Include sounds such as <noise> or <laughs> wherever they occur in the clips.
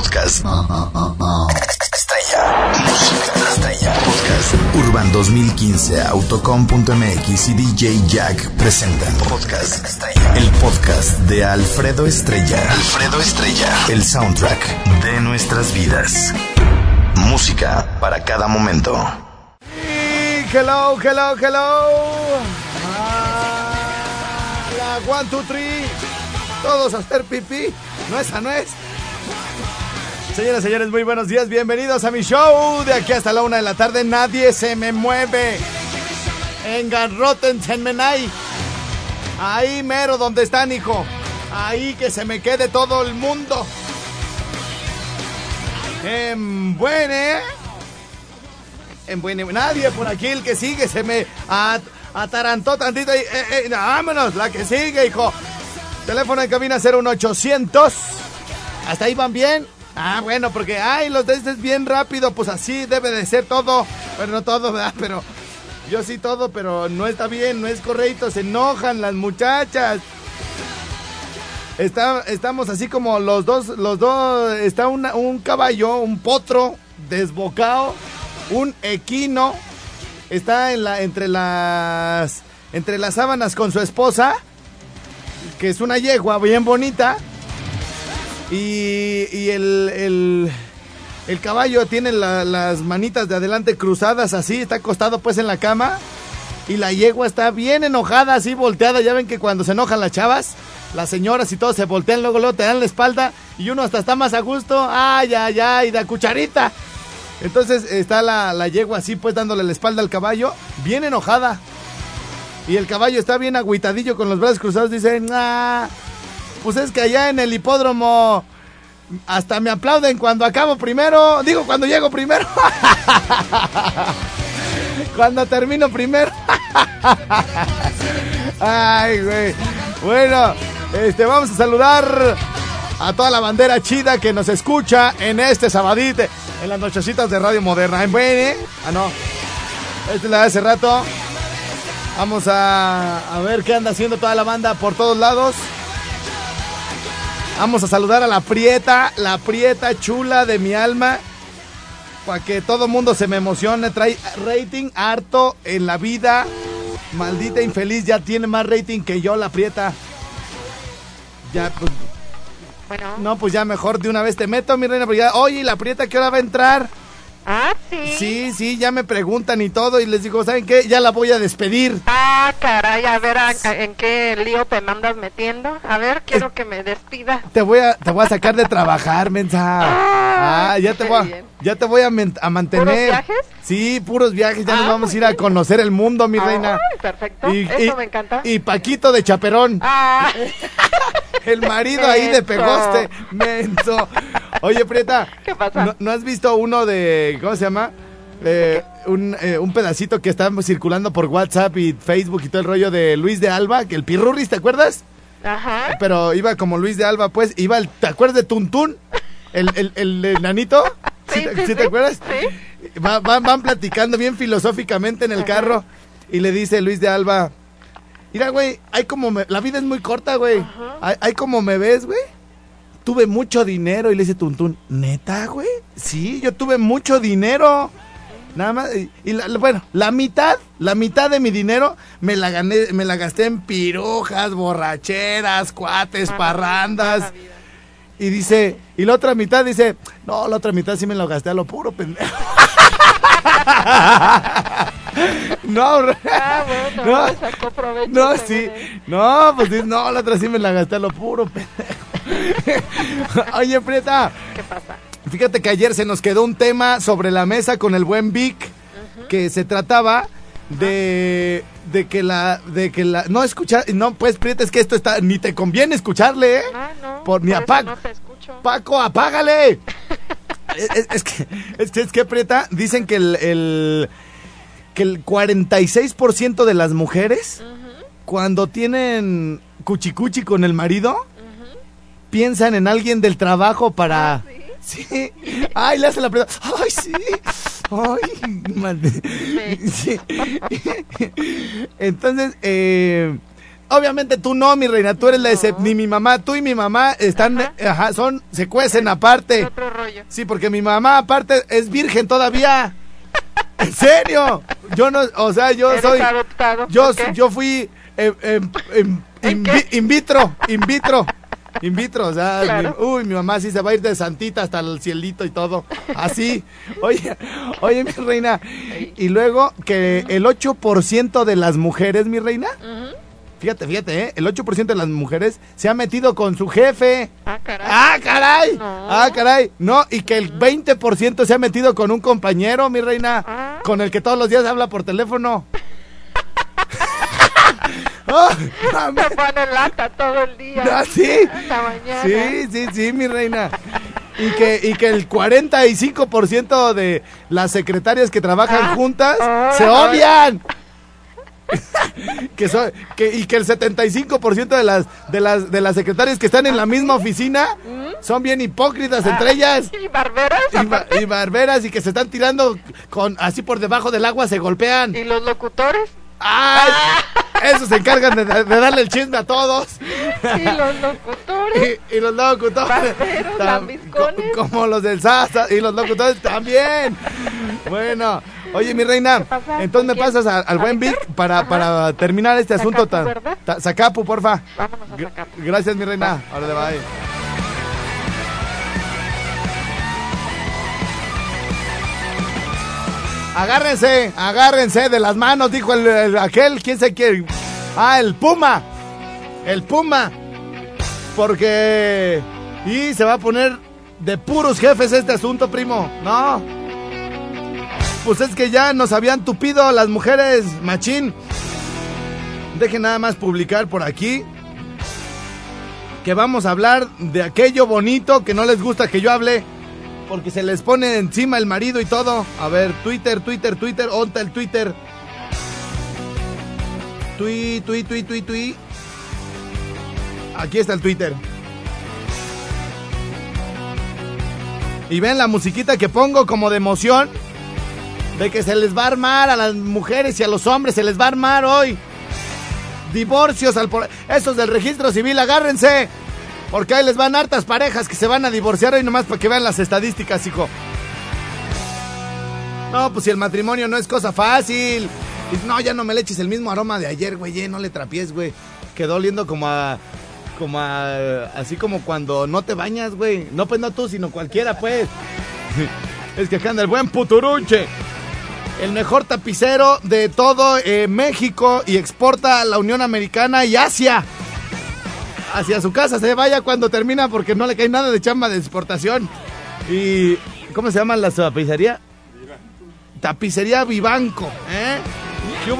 Podcast. Estrella. Música estrella. Podcast. Urban 2015, Autocom.mx y DJ Jack presentan Podcast Estrella. El podcast de Alfredo Estrella. Alfredo Estrella. El soundtrack de nuestras vidas. Música para cada momento. Hello, hello, hello. Ah, la one, two, three. Todos a hacer pipí. No, esa no es. Señoras y señores, muy buenos días. Bienvenidos a mi show. De aquí hasta la una de la tarde, nadie se me mueve. En Garroten Menai. Ahí mero donde están, hijo. Ahí que se me quede todo el mundo. En buena. En buena. Nadie por aquí, el que sigue, se me at- atarantó tantito. Y, eh, eh, vámonos, la que sigue, hijo. Teléfono en cabina 01800. ¿Hasta ahí van bien? Ah, bueno, porque, ay, los de este es bien rápido, pues así debe de ser todo. Bueno, no todo, ¿verdad? Pero yo sí todo, pero no está bien, no es correcto, se enojan las muchachas. Está, estamos así como los dos, los dos, está una- un caballo, un potro desbocado, un equino, está en la, entre las, entre las sábanas con su esposa, que es una yegua bien bonita, y, el, el, caballo tiene la- las manitas de adelante cruzadas así, está acostado pues en la cama. Y la yegua está bien enojada, así volteada. Ya ven que cuando se enojan las chavas, las señoras y todos se voltean, luego, luego te dan la espalda. Y uno hasta está más a gusto. Ay, ay, ay, da cucharita. Entonces está la, la yegua así, pues dándole la espalda al caballo, bien enojada. Y el caballo está bien agüitadillo con los brazos cruzados. Dice, nah, pues es que allá en el hipódromo hasta me aplauden cuando acabo primero. Digo, cuando llego primero. <laughs> cuando termino primero. <laughs> Ay, güey. Bueno, este, vamos a saludar a toda la bandera chida que nos escucha en este sabadite, en las nochecitas de Radio Moderna. En Buen, Ah, no. Esta es la de hace rato. Vamos a, a ver qué anda haciendo toda la banda por todos lados. Vamos a saludar a la prieta, la prieta chula de mi alma. Para que todo mundo se me emocione. Trae rating harto en la vida. Maldita infeliz, ya tiene más rating que yo, la prieta. Ya, pues, Bueno. no, pues ya mejor de una vez te meto, mi reina. porque ya- Oye, ¿y la prieta qué hora va a entrar? Ah, sí. Sí, sí, ya me preguntan y todo. Y les digo, ¿saben qué? Ya la voy a despedir. Ah, caray, a ver a- a- en qué lío te mandas metiendo. A ver, quiero que me despida. Te voy a, te voy a sacar de trabajar, mensa. Ah, ya te voy a, ya te voy a, a mantener. ¿Puros viajes? Sí, puros viajes. Ya nos Ah, vamos a ir a conocer el mundo, mi reina. Ay, perfecto. Eso me encanta. Y Paquito de Chaperón. Ah, <laughs> El marido ahí de. Pegoste. Menso. Oye, Prieta. ¿Qué pasa? ¿no, no has visto uno de. ¿Cómo se llama? Eh, un, eh, un pedacito que está circulando por WhatsApp y Facebook y todo el rollo de Luis de Alba, que el Pirurris, ¿te acuerdas? ajá. Pero iba como Luis de Alba, pues, iba el, ¿te acuerdas de Tuntún? El, el, el enanito. Sí, te- sí, sí te acuerdas? sí. Va- van, van platicando bien filosóficamente en el carro y le dice Luis de Alba, mira, güey, hay como, me- la vida es muy corta, güey. Hay, hay como me ves, güey. Tuve mucho dinero y le dice Tuntún, ¿neta, güey? Sí, yo tuve mucho dinero. Nada más, y, y la- la- bueno, la mitad, la mitad de mi dinero me la gané, me la gasté en pirujas, borracheras, cuates, parrandas. Y dice, y la otra mitad dice, no, la otra mitad sí me lo gasté a lo puro, pendejo. <laughs> no, Ah, bueno, no, sacó provecho. no, sí, él. no, pues no, la otra sí me la gasté a lo puro, pendejo. <laughs> Oye, Prieta, ¿Qué pasa? Fíjate que ayer se nos quedó un tema sobre la mesa con el buen Vic, que se trataba de, de que la, de que la, no escuchar, no, pues Prieta, es que esto está, ni te conviene escucharle, ¿eh? No, no. Por- ni eso apag- No te escucho. Paco, apágale. <laughs> es, es- es que, es que, es que, Prieta, dicen que el, el- que el 46% de las mujeres, cuando tienen cuchicuchi con el marido, piensan en alguien del trabajo para... <laughs> Sí. Ay, le hace la pregunta. Ay, sí. Ay, madre. Sí. Entonces, eh, obviamente tú no, mi reina, tú eres la excep- No. ni mi mamá, tú y mi mamá están, Ajá. ajá, son, se cuecen aparte. Otro rollo. Sí, porque mi mamá aparte es virgen todavía. <laughs> ¿En serio? Yo no, o sea, yo Eres soy, adoptado. yo, yo fui em, em, em, ¿En in, qué? vi- in vitro, in vitro. In vitro, o sea, Claro. mi- uy, mi mamá sí se va a ir de santita hasta el cielito y todo. Así. Oye, oye, mi reina. Y luego que el 8% de las mujeres, mi reina, fíjate, fíjate, ¿eh? el 8% de las mujeres se ha metido con su jefe. Ah, caray. ¡Ah, caray! No. ¡Ah, caray! No, y que el 20% se ha metido con un compañero, mi reina, Ah. con el que todos los días habla por teléfono. ¡Ah, <laughs> pone lata todo el día. ¿Ah, sí? Hasta mañana. Sí, sí, sí, mi reina. Y que, y que el 45% de las secretarias que trabajan Ah, juntas ah, se ah. odian. <laughs> que son, que, y que el 75% de las, de, las, de las secretarias que están en la misma oficina son bien hipócritas entre ellas. ¿Y barberas? Y, ba- y barberas y que se están tirando con así por debajo del agua se golpean. ¿Y los locutores? ¡Ay! <laughs> Esos se encargan de, de darle el chisme a todos. ¿Y los locutores? Y, y los locutores. Tam- co- como los del Sasa. Y los locutores también. Bueno. Oye, mi reina. pasa? Entonces me pasas a- al ¿A buen Vic para, para terminar este asunto tan. Zacapu, porfa. Vámonos a sacar. Gracias, mi reina. Ahora le bye. Agárrense, agárrense de las manos, dijo el, el- aquel, quién sé quién. Ah, el Puma. El Puma. Porque. Y se va a poner de puros jefes este asunto, primo. No. Pues es que ya nos habían tupido las mujeres, machín. Dejen nada más publicar por aquí que vamos a hablar de aquello bonito que no les gusta que yo hable porque se les pone encima el marido y todo. A ver, Twitter, Twitter, Twitter, onta el Twitter. Tui, tui, tui, tui, tui. Aquí está el Twitter. Y ven la musiquita que pongo como de emoción. De que se les va a armar a las mujeres y a los hombres, se les va a armar hoy. Divorcios al por... Esos del registro civil, agárrense. Porque ahí les van hartas parejas que se van a divorciar hoy nomás para que vean las estadísticas, hijo. No, pues si el matrimonio no es cosa fácil. No, ya no me le eches el mismo aroma de ayer, güey. eh, no le trapies, güey. Quedó oliendo como a... Como a... Así como cuando no te bañas, güey. No, pues no tú, sino cualquiera, pues. <laughs> es que acá anda el buen puturunche. El mejor tapicero de todo eh, México y exporta a la Unión Americana y Asia. Hacia su casa se vaya cuando termina porque no le cae nada de chamba de exportación. Y. ¿Cómo se llama la tapicería? Tapicería Vivanco, ¿eh? ¿Qué?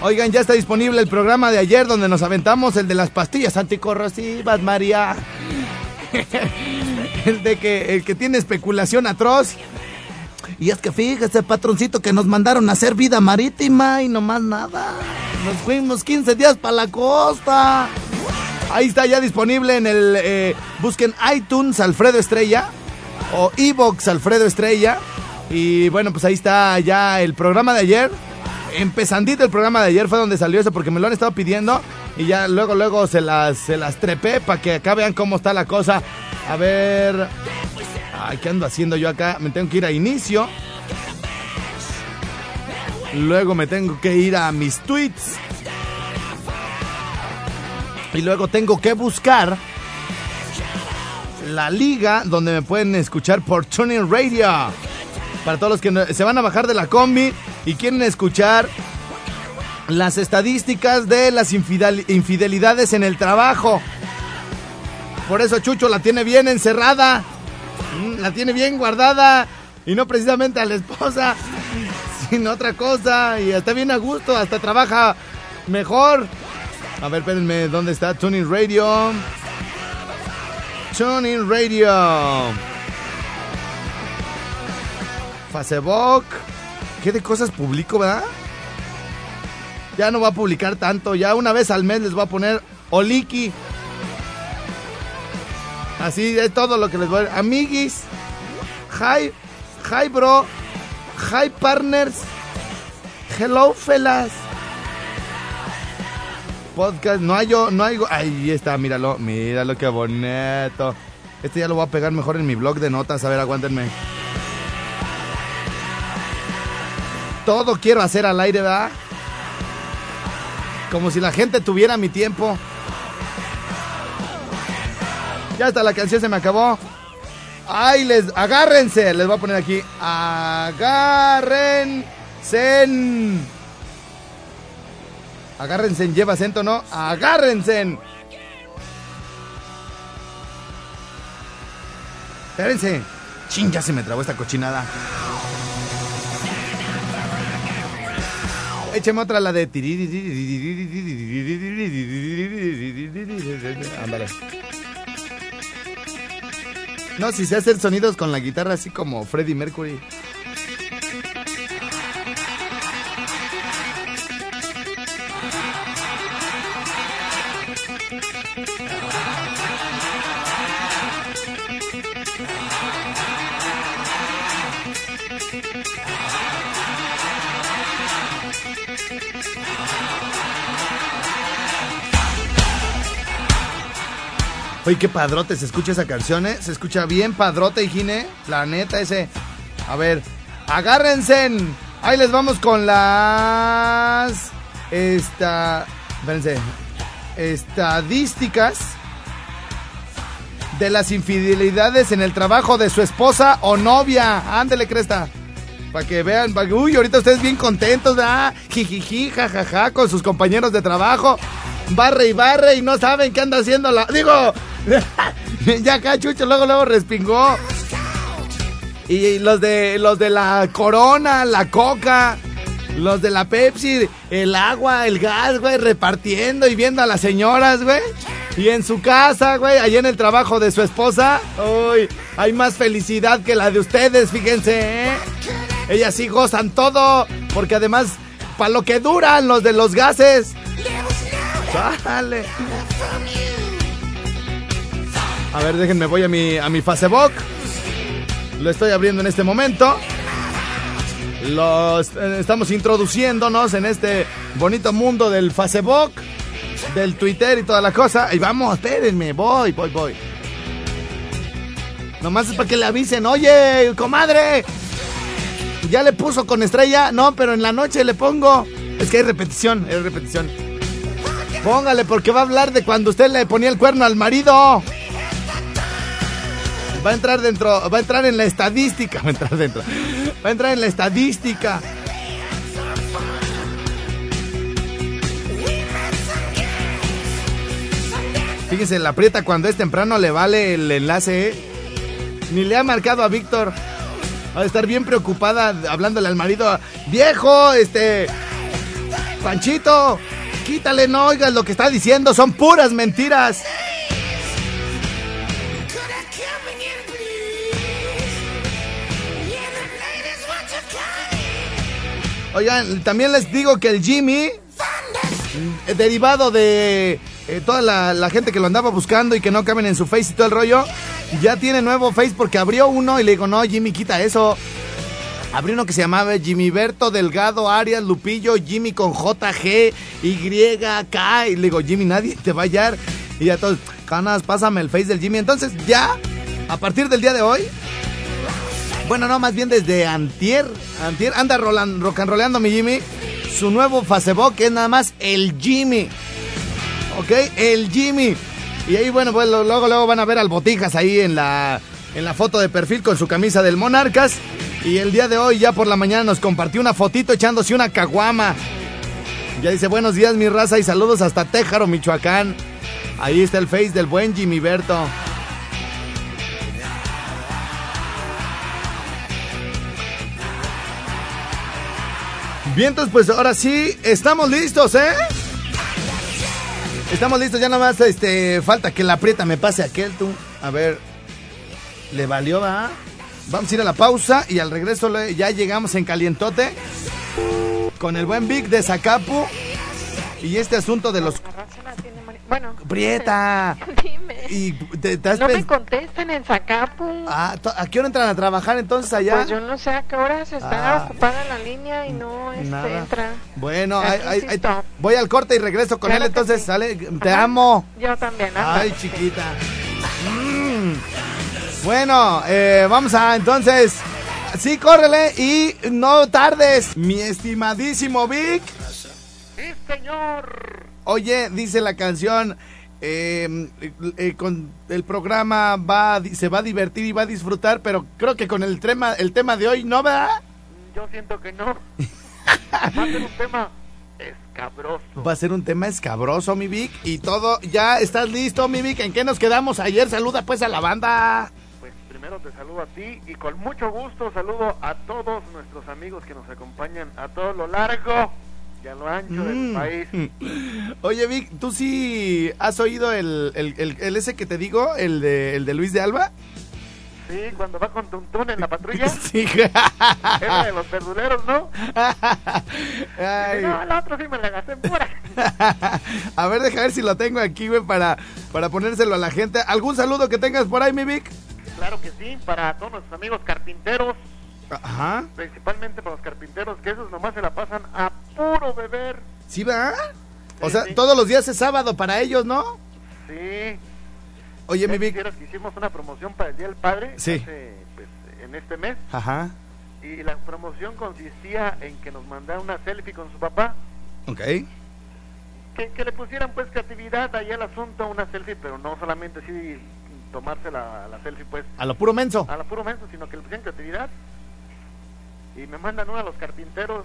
Oigan, ya está disponible el programa de ayer donde nos aventamos el de las pastillas anticorrosivas, María. <laughs> el de que el que tiene especulación atroz. Y es que fíjese, patroncito, que nos mandaron a hacer vida marítima y no más nada. Nos fuimos 15 días para la costa. Ahí está ya disponible en el... eh, busquen iTunes Alfredo Estrella o Evox Alfredo Estrella. Y bueno, pues ahí está ya el programa de ayer. Empezandito el programa de ayer fue donde salió eso porque me lo han estado pidiendo. Y ya luego, luego se las, se las trepé para que acá vean cómo está la cosa. A ver... Ay, ¿qué ando haciendo yo acá? Me tengo que ir a inicio. Luego me tengo que ir a mis tweets. Y luego tengo que buscar la liga donde me pueden escuchar por Tuning Radio. Para todos los que se van a bajar de la combi y quieren escuchar las estadísticas de las infidel- infidelidades en el trabajo. Por eso Chucho la tiene bien encerrada. Mm, La tiene bien guardada. Y no precisamente a la esposa, sino otra cosa. Y está bien a gusto, hasta trabaja mejor. A ver, espérenme, ¿dónde está Tuning Radio? Tuning Radio. Facebook. ¿Qué de cosas publico, verdad? Ya no va a publicar tanto. Ya una vez al mes les voy a poner Oliki. Así es todo lo que les voy a... Amiguis. Hi. Hi, bro. Hi, partners. Hello, fellas. podcast. No hay yo, no hay. Ahí está, míralo, míralo qué bonito. Este ya lo voy a pegar mejor en mi blog de notas. A ver, aguántenme. Todo quiero hacer al aire, ¿verdad? Como si la gente tuviera mi tiempo. Ya está, la canción se me acabó. Ay, les, agárrense. Les voy a poner aquí. Agárrense. Agárrense, lleva acento, ¿no? Agárrense. Espérense. Chin, ya se me trabó esta cochinada. Écheme otra, la de... Ándale. No, si se hacen sonidos con la guitarra así como Freddie Mercury. Oye, qué padrote se escucha esa canción, ¿eh? Se escucha bien padrote, Higine. La neta, ese. A ver, agárrense. Ahí les vamos con las. Esta. Espérense. Estadísticas de las infidelidades en el trabajo de su esposa o novia. Ándele, cresta. Para que vean, uy, ahorita ustedes bien contentos, ¿verdad? Jijiji, jajaja, con sus compañeros de trabajo. Barre y barre y no saben qué anda haciendo la. Digo, <laughs> ya acá Chucho luego luego respingó. Y los de los de la Corona, la Coca, los de la Pepsi, el agua, el gas, güey, repartiendo y viendo a las señoras, güey. Y en su casa, güey, ahí en el trabajo de su esposa, uy, hay más felicidad que la de ustedes, fíjense, ¿eh? Ellas sí gozan todo, porque además, para lo que duran los de los gases. Dale. A ver, déjenme, voy a mi, a mi Facebook. Lo estoy abriendo en este momento. Los, eh, estamos introduciéndonos en este bonito mundo del Facebook, del Twitter y toda la cosa. Y vamos, espérenme, voy, voy, voy. Nomás es para que le avisen, oye, comadre. Ya le puso con estrella. No, pero en la noche le pongo. Es que hay repetición, hay repetición. Póngale, porque va a hablar de cuando usted le ponía el cuerno al marido. Va a entrar dentro, va a entrar en la estadística. <laughs> Va a entrar dentro. Va a entrar en la estadística. Fíjense, la aprieta cuando es temprano le vale el enlace. ¿eh? Ni le ha marcado a Víctor. Va a estar bien preocupada hablándole al marido. Viejo, este. Panchito, quítale, no oigas lo que está diciendo. Son puras mentiras. Oigan, también les digo que el Jimmy, eh, derivado de eh, toda la, gente que lo andaba buscando y que no caben en su face y todo el rollo, ya tiene nuevo face porque abrió uno y le digo, no, Jimmy, quita eso. Abrió uno que se llamaba Jimmy Berto Delgado Arias Lupillo, Jimmy con JG, Y, K. Y le digo, Jimmy, nadie te va a hallar. Y ya todos, canas, pásame el face del Jimmy. Entonces, ya, a partir del día de hoy, bueno, no, más bien desde Antier. Antier anda rolan, rock mi Jimmy. Su nuevo Facebook es nada más el Jimmy. ¿Ok? El Jimmy. Y ahí, bueno, pues luego, luego van a ver al Botijas ahí en la, en la foto de perfil con su camisa del Monarcas. Y el día de hoy, ya por la mañana, nos compartió una fotito echándose una caguama. Ya dice, buenos días, mi raza, y saludos hasta Téjaro, Michoacán. Ahí está el face del buen Jimmy Berto. Bien, entonces pues ahora sí, estamos listos, ¿eh? Estamos listos, ya nada más este, falta que la aprieta me pase aquel tú. A ver, le valió, va. Vamos a ir a la pausa y al regreso ya llegamos en calientote con el buen Vic de Zacapu y este asunto de los... Bueno. Prieta. <laughs> Y te, te has No me contesten en Zacapu. Ah, ¿a qué hora entran a trabajar entonces allá? Pues yo no sé a qué horas está Ah. ocupada la línea y no este, entra. Bueno, ay, ay, voy al corte y regreso con Claro él, entonces sí. sale, te Ajá. amo. Yo también. Ay, ándale. chiquita. Mm. Bueno, eh, vamos a entonces. Sí, córrele y no tardes, mi estimadísimo Vic. Sí, señor. Oye, dice la canción, eh, eh, con el programa va, se va a divertir y va a disfrutar, pero creo que con el tema, el tema de hoy no va. Yo siento que no. <laughs> Va a ser un tema escabroso. Va a ser un tema escabroso, mi Vic, y todo. ¿Ya estás listo, mi Vic? ¿En qué nos quedamos ayer? Saluda pues a la banda. Pues primero te saludo a ti y con mucho gusto saludo a todos nuestros amigos que nos acompañan a todo lo largo y a lo ancho del Mm. país. <laughs> Oye, Vic, ¿tú sí has oído el, el, el- el ese que te digo, el de, el de Luis de Alba? Sí, cuando va con Tuntún en la patrulla. <laughs> Sí. <laughs> Era de los verduleros, ¿no? Ay. No, el otro sí me la gasté en pura. A ver, deja ver si lo tengo aquí, güey, para, para ponérselo a la gente. ¿Algún saludo que tengas por ahí, mi Vic? Claro que sí, para todos nuestros amigos carpinteros, Ajá. principalmente para los carpinteros, que esos nomás se la pasan a puro beber. ¿Sí va? O Sí, sea, sí. todos los días es sábado para ellos, ¿no? Sí. Oye, mi Vic. que hicimos una promoción para el Día del Padre Sí. hace, pues, en este mes Ajá. y la promoción consistía en que nos mandara una selfie con su papá Ok. que, que le pusieran pues creatividad ahí al asunto una selfie pero no solamente así tomarse la, la selfie pues A lo puro menso. a la puro menso sino que le pusieran creatividad y me mandan uno de los carpinteros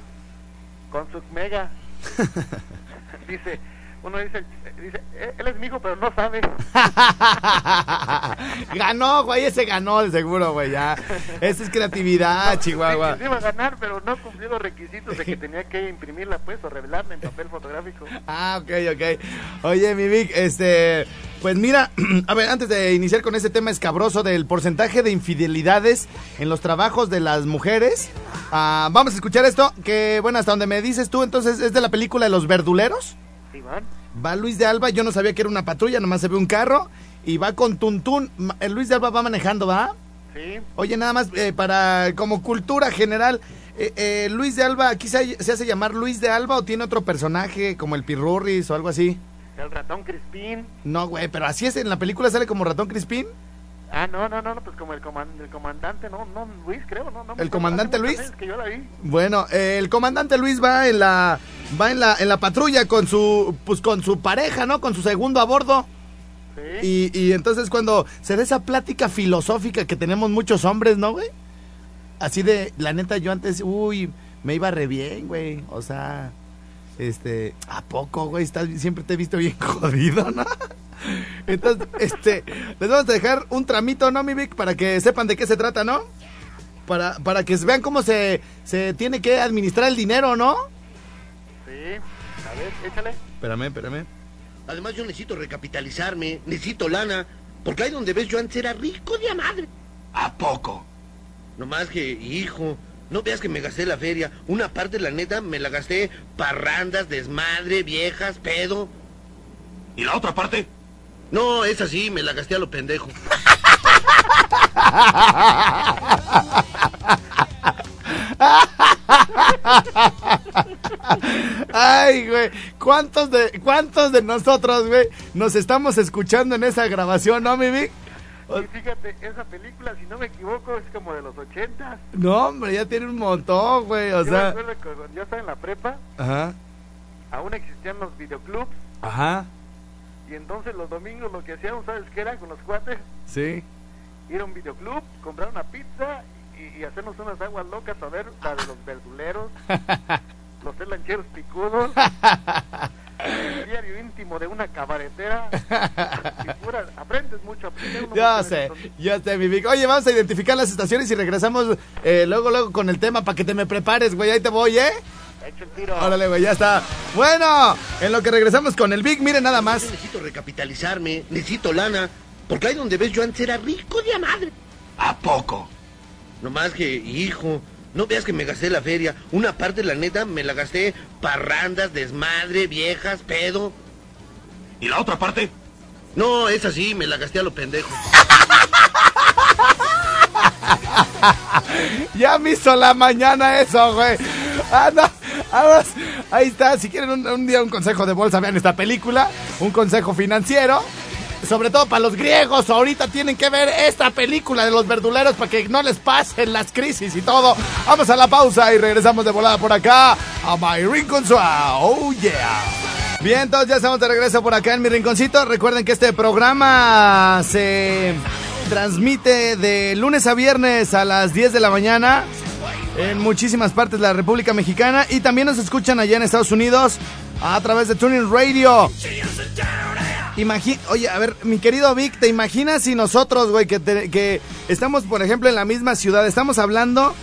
con su mega <laughs> dice uno dice dice "Eh, él es mi hijo pero no sabe <laughs> ganó, güey, ese ganó de seguro, güey, ya. Esa es creatividad, <laughs> Chihuahua. Sí, sí iba a ganar, pero no cumplió los requisitos de que tenía que imprimirla, pues, o revelarla en papel fotográfico. Ah, ok, ok. Oye, mi Vic, este, pues mira, <clears throat> a ver, antes de iniciar con ese tema escabroso del porcentaje de infidelidades en los trabajos de las mujeres, ah, vamos a escuchar esto, que bueno, hasta donde me dices tú, entonces es de la película de los verduleros. Sí, van. Va Luis de Alba, yo no sabía que era una patrulla, nomás se ve un carro, y va con Tuntún. El Luis de Alba va manejando, ¿va? Sí, Oye, nada más eh, para como cultura general, eh, eh, Luis de Alba, ¿aquí se, se hace llamar Luis de Alba o tiene otro personaje como el Pirurris o algo así? El ratón Crispín. No, güey, pero así es, en la película sale como ratón Crispín. Ah, no, no, no, no, pues como el, coman- el comandante, no, no, Luis, creo, no, no. ¿El comandante Luis? que yo la vi. Bueno, eh, el comandante Luis va en la va en la en la patrulla con su pues con su pareja, ¿no? Con su segundo a bordo. Sí. Y, y entonces cuando se da esa plática filosófica que tenemos muchos hombres, ¿no, güey? Así de, la neta, yo antes, uy, me iba re bien, güey. O sea, este, ¿a poco, güey? Estás, siempre te he visto bien <laughs> jodido, ¿no? Entonces, este, les vamos a dejar un tramito, ¿no, mi Vic? Para que sepan de qué se trata, ¿no? Para, para que vean cómo se, se tiene que administrar el dinero, ¿no? Sí, a ver, échale. Espérame, espérame. Además yo necesito recapitalizarme, necesito lana, porque ahí donde ves yo antes era rico de a madre. ¿A poco? No más que, hijo, no veas que me gasté la feria. Una parte, la neta, me la gasté parrandas, desmadre, viejas, pedo. ¿Y la otra parte? No, esa sí, me la gasté a lo pendejo. Ay, güey, ¿cuántos de, cuántos de nosotros, güey, nos estamos escuchando en esa grabación, no, mi Vic? Y fíjate, esa película, si no me equivoco, es como de los ochentas. No, hombre, ya tiene un montón, güey, o yo sea... que cuando yo estaba en la prepa, Ajá, aún existían los videoclubs, ajá, y entonces los domingos lo que hacíamos, ¿sabes qué era? Con los cuates, sí. ir a un videoclub, comprar una pizza y, y hacernos unas aguas locas a ver la de los verduleros, <laughs> los lancheros picudos, <laughs> el diario íntimo de una cabaretera. <laughs> Aprendes mucho, aprendes mucho sé, ya sé, mi Vic. Oye, vamos a identificar las estaciones y regresamos eh, luego, luego con el tema para que te me prepares, güey. Ahí te voy, ¿eh? Echa el tiro. Órale, güey, ya está. Bueno, en lo que regresamos con el Vic, miren nada más. Yo necesito recapitalizarme, necesito lana, porque ahí donde ves yo antes era rico de a madre. ¿A poco? No más que, hijo, no veas que me gasté la feria. Una parte, la neta, me la gasté parrandas, desmadre, viejas, pedo. ¿Y la otra parte? No, esa sí, me la gasté a lo pendejo. <laughs> Ya me hizo la mañana eso, güey. Ah, no. Vamos. Ahí está. Si quieren un, un día un consejo de bolsa, vean esta película. Un consejo financiero. Sobre todo para los griegos, ahorita tienen que ver esta película de los verduleros para que no les pasen las crisis y todo. Vamos a la pausa y regresamos de volada por acá a My Rincon. Oh yeah. Bien, entonces ya estamos de regreso por acá en mi rinconcito. Recuerden que este programa se transmite de lunes a viernes a las 10 de la mañana en muchísimas partes de la República Mexicana y también nos escuchan allá en Estados Unidos a través de Tuning Radio. Oye, a ver, mi querido Vic, ¿te imaginas si nosotros, güey, que, te- que estamos, por ejemplo, en la misma ciudad, estamos hablando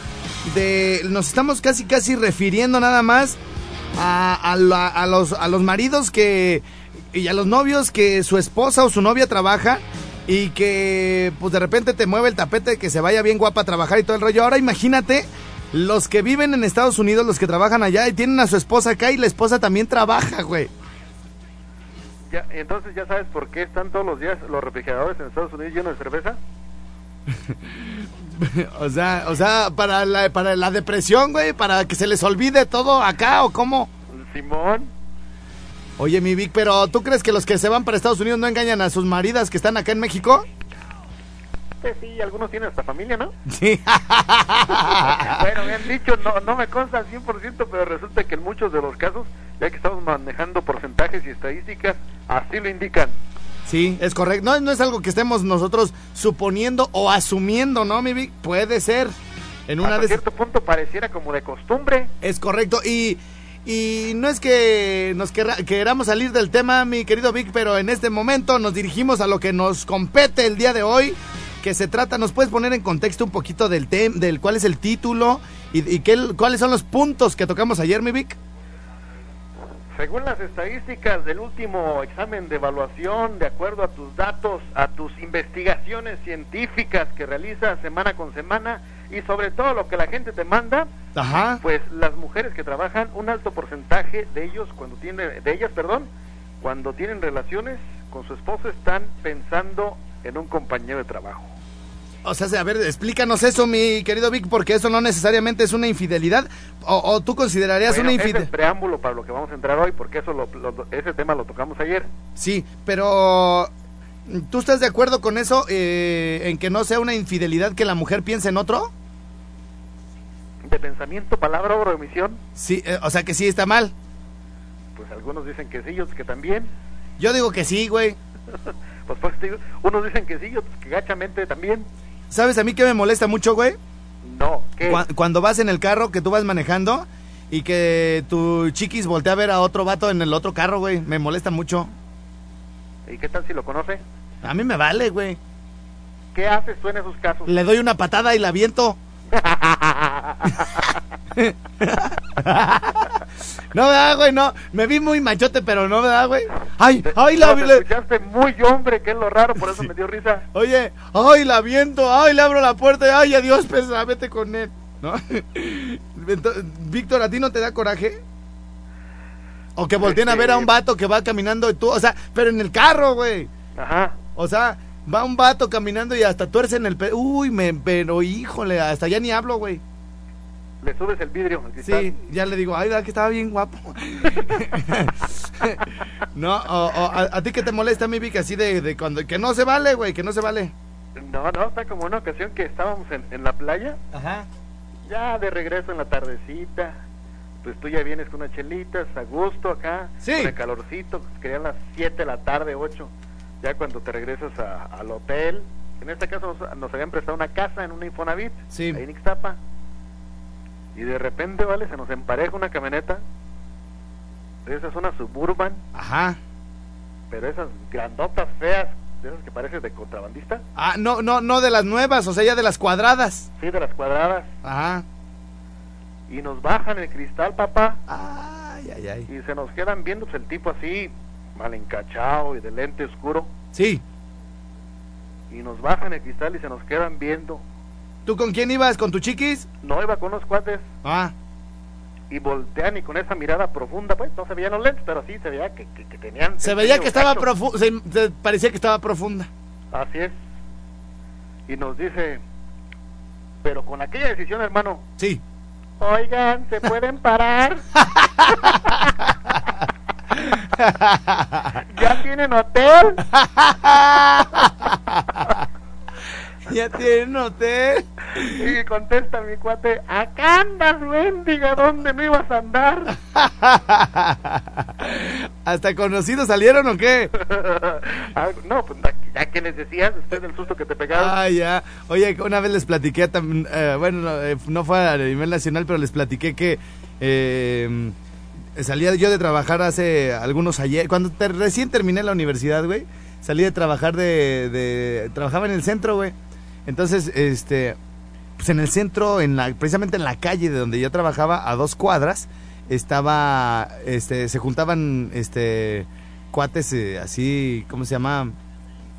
de... Nos estamos casi, casi refiriendo nada más a, a a los, a los maridos que... Y a los novios que su esposa o su novia trabaja y que pues de repente te mueve el tapete que se vaya bien guapa a trabajar y todo el rollo. Ahora imagínate los que viven en Estados Unidos, los que trabajan allá y tienen a su esposa acá y la esposa también trabaja, güey. Ya, entonces ya sabes por qué están todos los días los refrigeradores en Estados Unidos llenos de cerveza. <laughs> O sea, o sea, para la, para la depresión, güey, para que se les olvide todo acá o cómo. Simón, Oye, mi Vic, pero ¿tú crees que los que se van para Estados Unidos no engañan a sus maridas que están acá en México? Pues sí, algunos tienen hasta familia, ¿no? <laughs> Sí. <laughs> bueno, me han dicho, no, no me consta al 100%, pero resulta que en muchos de los casos, ya que estamos manejando porcentajes y estadísticas, así lo indican. Sí, es correcto. No, no es algo que estemos nosotros suponiendo o asumiendo, ¿no, mi Vic? Puede ser. En una Hasta de cierto punto pareciera como de costumbre. Es correcto. Y, y no es que nos querra- queramos salir del tema, mi querido Vic, pero en este momento nos dirigimos a lo que nos compete el día de hoy. Que se trata, ¿nos puedes poner en contexto un poquito del tema, del cuál es el título y, y qué, cuáles son los puntos que tocamos ayer, mi Vic? Según las estadísticas del último examen de evaluación, de acuerdo a tus datos, a tus investigaciones científicas que realizas semana con semana y sobre todo lo que la gente te manda, Ajá. pues las mujeres que trabajan, un alto porcentaje de ellos cuando tienen de ellas, perdón, cuando tienen relaciones con su esposo están pensando en un compañero de trabajo. O sea, a ver, explícanos eso, mi querido Vic, porque eso no necesariamente es una infidelidad. ¿O, o tú considerarías Bueno, una ese es el infidelidad? preámbulo para lo que vamos a entrar hoy, porque eso lo- lo- ese tema lo tocamos ayer. Sí, pero ¿tú estás de acuerdo con eso eh, en que no sea una infidelidad que la mujer piense en otro? De pensamiento, palabra o omisión, Sí, eh, o sea que sí está mal. pues algunos dicen que sí, otros que también. Yo digo que sí, güey. <laughs> Pues, te digo, unos dicen que sí, otros que gachamente también. ¿Sabes a mí que me molesta mucho, güey? No, ¿qué? Cu- Cuando vas en el carro, que tú vas manejando y que tu chiquis voltea a ver a otro vato en el otro carro, güey. Me molesta mucho. ¿Y qué tal si lo conoce? A mí me vale, güey. ¿Qué haces tú en esos casos? Le doy una patada y la aviento. <laughs> <laughs> No, ¿verdad, güey? No. Me vi muy machote, pero no, ¿verdad, güey? Ay, Te- ay, la... te escuchaste muy hombre, que es lo raro, por eso me dio risa. Oye, ay, la viento, ay, le abro la puerta, y, ay, adiós, pesa, vete con él, ¿no? <laughs> Entonces, Víctor, ¿a ti no te da coraje? O que volteen a ver a un vato que va caminando y tú, o sea, pero en el carro, güey. Ajá. O sea, va un vato caminando y hasta tuerce en el pe... Uy, me, pero híjole, hasta ya ni hablo, güey. Le subes el vidrio, el. Sí, ya le digo, ay, verdad que estaba bien guapo. <laughs> no, o, o, a, a ti que te molesta, mi Vic, así de, de cuando, que no se vale, güey, que no se vale. No, no, está como una ocasión que estábamos en, en la playa, Ajá. ya de regreso en la tardecita, pues tú ya vienes con unas chelitas, a gusto acá, Sí. con el calorcito, querían las 7 de la tarde, 8, ya cuando te regresas a- al hotel, en este caso nos, nos habían prestado una casa en una Infonavit, Sí. ahí en Ixtapa, y de repente, vale, se nos empareja una camioneta, de esas una suburban, Ajá. pero esas grandotas feas, de esas que parecen de contrabandista, Ah, no, no, no de las nuevas, o sea, ya de las cuadradas. sí, de las cuadradas, Ajá. y nos bajan el cristal, papá, Ay, ay, ay. y se nos quedan viendo pues, el tipo así, mal encachado y de lente oscuro, Sí. y nos bajan el cristal y se nos quedan viendo. ¿Tú con quién ibas? ¿Con tu chiquis? No iba con los cuates, Ah, y voltean y con esa mirada profunda, pues no se veían los lentes, pero sí se veía que, que, que tenían... Se veía que estaba profunda, parecía que estaba profunda. Así es. Y nos dice, pero con aquella decisión, hermano, Sí. oigan, ¿se pueden parar? <laughs> <laughs> ¿Ya tienen hotel? <laughs> ya tienen hotel. Y contesta mi cuate, acá andas, mendiga, ¿dónde no ibas a andar? <laughs> ¿Hasta conocidos salieron o qué? <laughs> Ah, no, pues ya que les decías, después del susto que te pegaron. Ah, ya. Oye, una vez les platiqué también, eh, bueno, no, eh, no fue a nivel nacional, pero les platiqué que eh, salía yo de trabajar hace algunos ayer, cuando te- recién terminé la universidad, güey, salí de trabajar de, de- trabajaba en el centro, güey. Entonces, este, pues en el centro, en la, precisamente en la calle de donde yo trabajaba, a dos cuadras, estaba, este, se juntaban, este, cuates eh, así, ¿cómo se llama?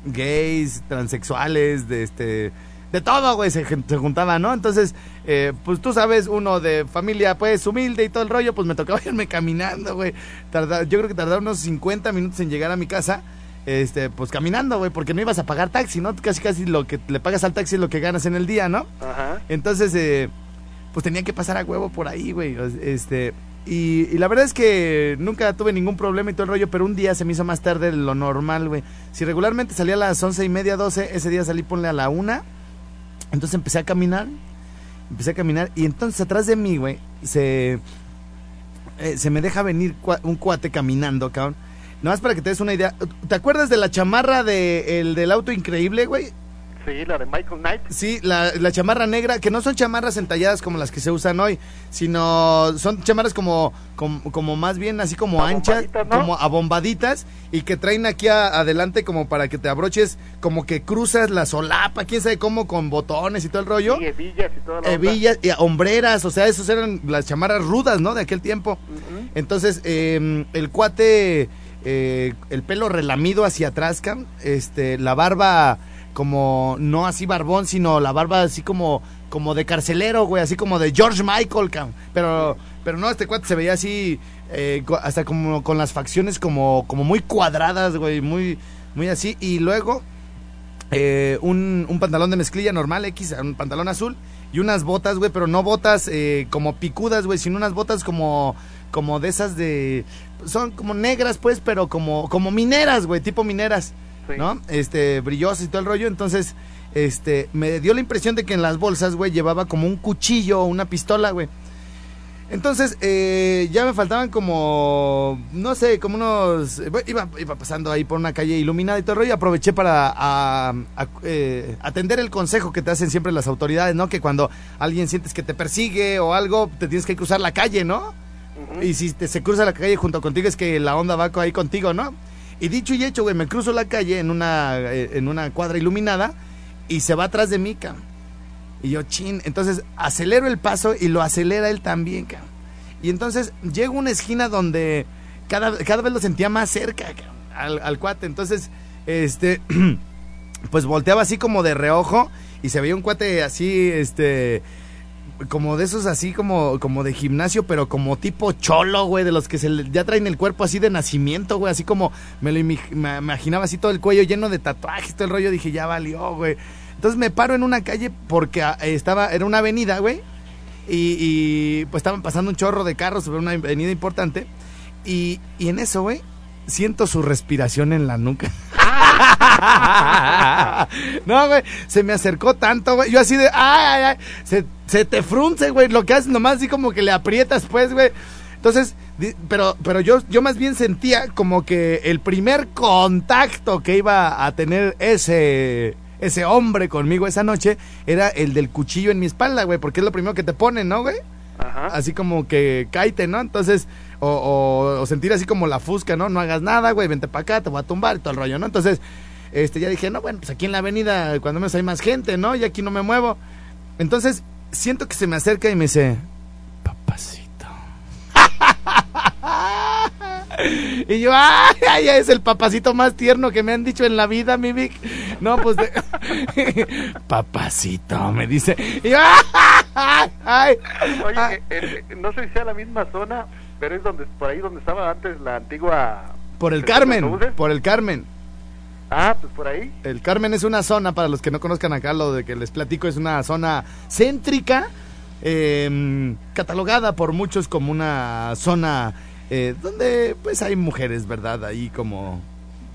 gays, transexuales, de este de todo, güey, se, se juntaban, ¿no? Entonces, eh, pues tú sabes, uno de familia, pues, humilde y todo el rollo, pues me tocaba <laughs> irme caminando, güey. Yo creo que tardaba unos 50 minutos en llegar a mi casa, este, pues caminando, güey, porque no ibas a pagar taxi, ¿no? Casi, casi lo que le pagas al taxi es lo que ganas en el día, ¿no? Ajá. Entonces, eh, pues tenía que pasar a huevo por ahí, güey. Este, y, y la verdad es que nunca tuve ningún problema y todo el rollo, pero un día se me hizo más tarde de lo normal, güey. Si regularmente salía a las once y media, doce, ese día salí, ponle a la una. Entonces empecé a caminar, empecé a caminar y entonces atrás de mí, güey, se, eh, se me deja venir cua- un cuate caminando, cabrón. Nada más para que te des una idea. ¿Te acuerdas de la chamarra de, el, del auto increíble, güey? Sí, la de Michael Knight. Sí, la, la chamarra negra, que no son chamarras entalladas como las que se usan hoy, sino son chamarras como, como, como más bien así como anchas, ¿no? como abombaditas, y que traen aquí a- adelante como para que te abroches, como que cruzas la solapa, quién sabe cómo, con botones y todo el rollo. Y hebillas y toda la onda. Hebillas y hombreras, o sea, esos eran las chamarras rudas, ¿no? De aquel tiempo. Entonces, eh, el cuate, eh, el pelo relamido hacia atrás, cam, este, la barba como, no así barbón, sino la barba así como, como de carcelero, güey, así como de George Michael, cam. Pero, pero no, este cuate se veía así, eh, hasta como con las facciones como, como muy cuadradas, güey, muy, muy así. Y luego, eh, un, un pantalón de mezclilla normal, X, un pantalón azul y unas botas, güey, pero no botas eh, como picudas, güey, sino unas botas como, como de esas de, son como negras, pues, pero como, como mineras, güey, tipo mineras, Sí. ¿no? Este, brillosas y todo el rollo, entonces, este, me dio la impresión de que en las bolsas, güey, llevaba como un cuchillo o una pistola, güey. Entonces, eh, ya me faltaban como, no sé, como unos... bueno, Iba, iba pasando ahí por una calle iluminada y todo el rollo y aproveché para a- a- eh, atender el consejo que te hacen siempre las autoridades, ¿no? Que cuando alguien sientes que te persigue o algo, te tienes que cruzar la calle, ¿no? Y si te, se cruza la calle junto contigo es que la onda va ahí contigo, ¿no? Y dicho y hecho, güey, me cruzo la calle en una, eh, en una cuadra iluminada y se va atrás de mí, cabrón. Y yo, chin, entonces acelero el paso y lo acelera él también, cabrón. Y entonces llego a una esquina donde cada, cada vez lo sentía más cerca, cabrón, al, al cuate. Entonces, este, <clears throat> pues volteaba así como de reojo y se veía un cuate así, este, como de esos así como, como de gimnasio, pero como tipo cholo, güey, de los que se le- ya traen el cuerpo así de nacimiento, güey, así como me lo imaginaba así todo el cuello lleno de tatuajes, todo el rollo, dije, ya valió, güey. Entonces me paro en una calle porque ah, estaba, era una avenida, güey, y, y, pues estaban pasando un chorro de carros sobre una avenida importante, y, y en eso, güey, siento su respiración en la nuca. <laughs> no, güey, se me acercó tanto, güey. Yo así de, ay, ay, ay. Se, se te frunce, güey. Lo que haces nomás así como que le aprietas, pues, güey. Entonces, pero, pero yo, yo más bien sentía como que el primer contacto que iba a tener ese, ese hombre conmigo esa noche era el del cuchillo en mi espalda, güey. Porque es lo primero que te ponen, ¿no, güey? Ajá. así como que caite, ¿no? Entonces, o, o- o sentir así como la fusca, ¿no? No hagas nada, güey, vente para acá, te voy a tumbar y todo el rollo, ¿no? Entonces, este, ya dije, no, bueno, pues aquí en la avenida, cuando menos hay más gente, ¿no? Y aquí no me muevo. Entonces, siento que se me acerca y me dice, Y yo, ay, ay, es el papacito más tierno que me han dicho en la vida, mi Vic. No, pues, de- <laughs> papacito, me dice. Y yo, <laughs> ay, ay, Oye, ay. eh, eh, no sé si sea la misma zona, pero es donde por ahí donde estaba antes la antigua... por el Carmen, por el Carmen. Ah, pues por ahí. El Carmen es una zona, para los que no conozcan acá, lo de que les platico, es una zona céntrica, eh, catalogada por muchos como una zona eh, donde pues hay mujeres, ¿verdad? Ahí como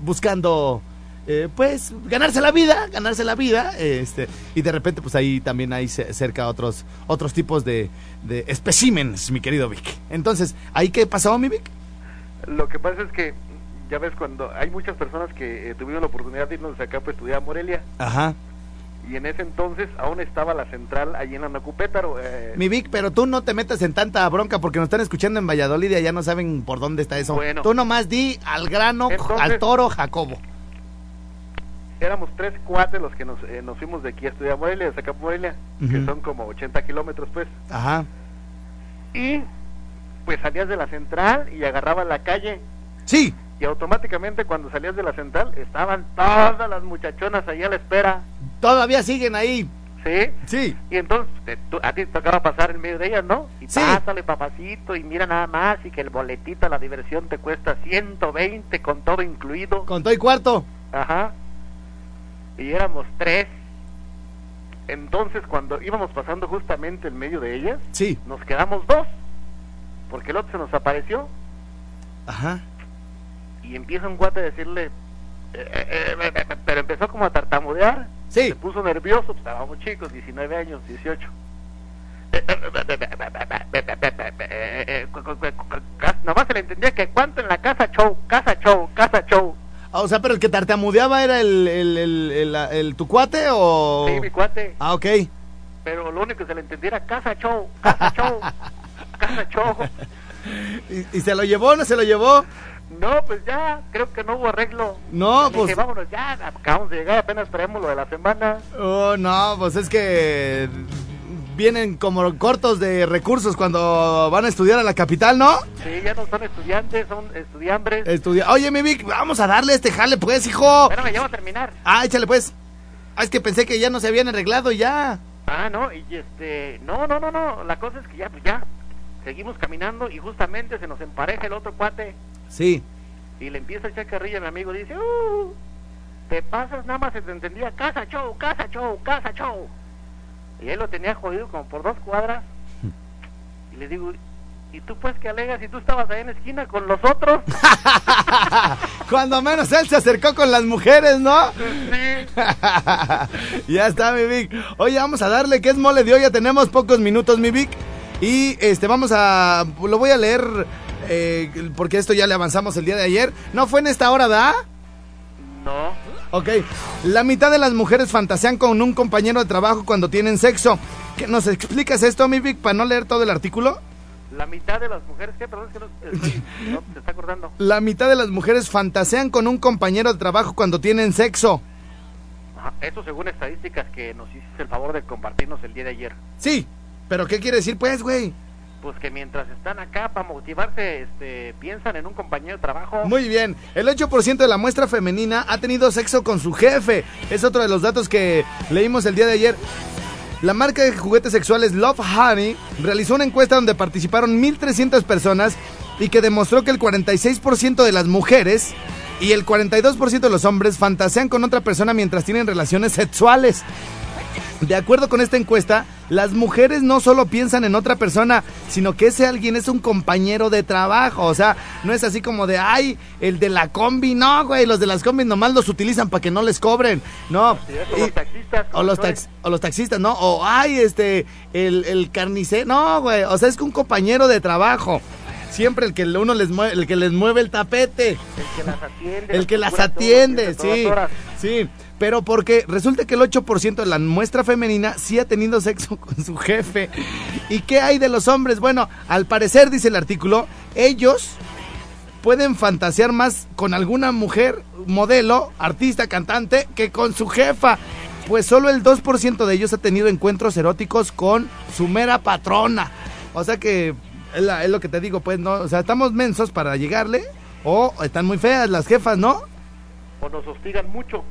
buscando, eh, pues, ganarse la vida, ganarse la vida, este, y de repente pues ahí también hay ce- cerca otros, otros tipos de, de especímenes, mi querido Vic. Entonces, ¿ahí qué pasó, mi Vic? Lo que pasa es que, ya ves, cuando hay muchas personas que eh, tuvieron la oportunidad de irnos de acá para estudiar a Morelia, Ajá. Y en ese entonces aún estaba la central allí en Anacupétaro. Eh, Mi Vic, pero tú no te metas en tanta bronca porque nos están escuchando en Valladolid y allá no saben por dónde está eso. Bueno. tú nomás di al grano, Entonces- al toro, Jacobo. éramos tres cuates los que nos, eh, nos fuimos de aquí a estudiar Morelia, de acá Morelia, que son como 80 kilómetros, pues. Ajá. Y pues salías de la central y agarrabas la calle. Sí. Y automáticamente cuando salías de la central estaban todas las muchachonas ahí a la espera, Todavía siguen ahí. ¿sí? Sí. Y entonces te- tú- a ti te tocaba pasar en medio de ellas, ¿no? Y Sí. pásale papacito y mira nada más y que el boletito, la diversión te cuesta 120 con todo incluido. Con todo y cuarto. Ajá. Y éramos tres. Entonces cuando íbamos pasando justamente en medio de ellas, Sí. nos quedamos dos. Porque el otro se nos apareció Ajá. y empieza un guate a decirle, pero empezó como a tartamudear. Sí. Se puso nervioso, pues estábamos chicos, 19 años, 18. Nomás se le entendía que cuánto en la casa show, casa show, casa show. Ah, O sea, pero el que tartamudeaba era el, el, el, el- el- el- tu cuate o. Sí, mi cuate. Ah, ok. Pero lo único que se le entendía era casa show, casa show, casa show. ¿Y, y se lo llevó o no se lo llevó? No, pues ya, creo que no hubo arreglo. No, pues- Dije, vámonos ya, acabamos de llegar, apenas esperemos lo de la semana. Oh, no, pues es que vienen como cortos de recursos cuando van a estudiar a la capital, ¿no? Sí, ya no son estudiantes, son estudiambres. Estudia. Oye, mi Vic, vamos a darle este jale, pues, hijo. Espérame, ya va a terminar. Ah, échale, pues. Ah, es que pensé que ya no se habían arreglado ya. Ah, no, y este, no, no, no, no, la cosa es que ya, pues ya, seguimos caminando y justamente se nos empareja el otro cuate Sí. y le empieza a echar carrilla a mi amigo, dice, uh, te pasas, nada más se te entendía, casa show, casa show, casa show. Y él lo tenía jodido como por dos cuadras <laughs> y le digo, ¿y tú pues qué alegas si tú estabas ahí en la esquina con los otros? <laughs> Cuando menos él se acercó con las mujeres, ¿no? sí. <laughs> ya está, mi Vic. Oye, vamos a darle que es mole de hoy. Ya tenemos pocos minutos, mi Vic. Y este, vamos a. Lo voy a leer. eh, porque esto ya le avanzamos el día de ayer. No fue en esta hora, ¿da? No, Ok. La mitad de las mujeres fantasean con un compañero de trabajo cuando tienen sexo. ¿Qué, ¿Nos explicas esto, mi Vic, para no leer todo el artículo? la mitad de las mujeres, ¿qué? Perdón, es que no, estoy- <laughs> no, se está acordando. La mitad de las mujeres fantasean con un compañero de trabajo cuando tienen sexo. Ajá, Eso según estadísticas que nos hiciste el favor de compartirnos el día de ayer. Sí. ¿Pero qué quiere decir, pues, güey? Pues que mientras están acá para motivarse, este, piensan en un compañero de trabajo. Muy bien. El 8% de la muestra femenina ha tenido sexo con su jefe. Es otro de los datos que leímos el día de ayer. La marca de juguetes sexuales Love Honey realizó una encuesta donde participaron 1.300 personas y que demostró que el 46% de las mujeres y el 42% de los hombres fantasean con otra persona mientras tienen relaciones sexuales. De acuerdo con esta encuesta, las mujeres no solo piensan en otra persona, sino que ese alguien es un compañero de trabajo. O sea, no es así como de, ay, el de la combi. No, güey, los de las combis nomás los utilizan para que no les cobren. No. Y- los taxistas. o los, tax- o los taxistas, ¿no? O, ay, este, el, el carnicero. No, güey, o sea, es que un compañero de trabajo. Siempre el que uno les mueve, el que les mueve el tapete. El que las atiende. El que las atiende, todas sí. Sí, pero porque resulta que el 8% de la muestra femenina sí ha tenido sexo <laughs> con su jefe. ¿Y qué hay de los hombres? Bueno, al parecer, dice el artículo, ellos pueden fantasear más con alguna mujer, modelo, artista, cantante, que con su jefa. Pues solo el 2% de ellos ha tenido encuentros eróticos con su mera patrona. O sea que es, la- es lo que te digo, pues no, o sea, estamos mensos para llegarle o están muy feas las jefas, ¿no? O nos hostigan mucho.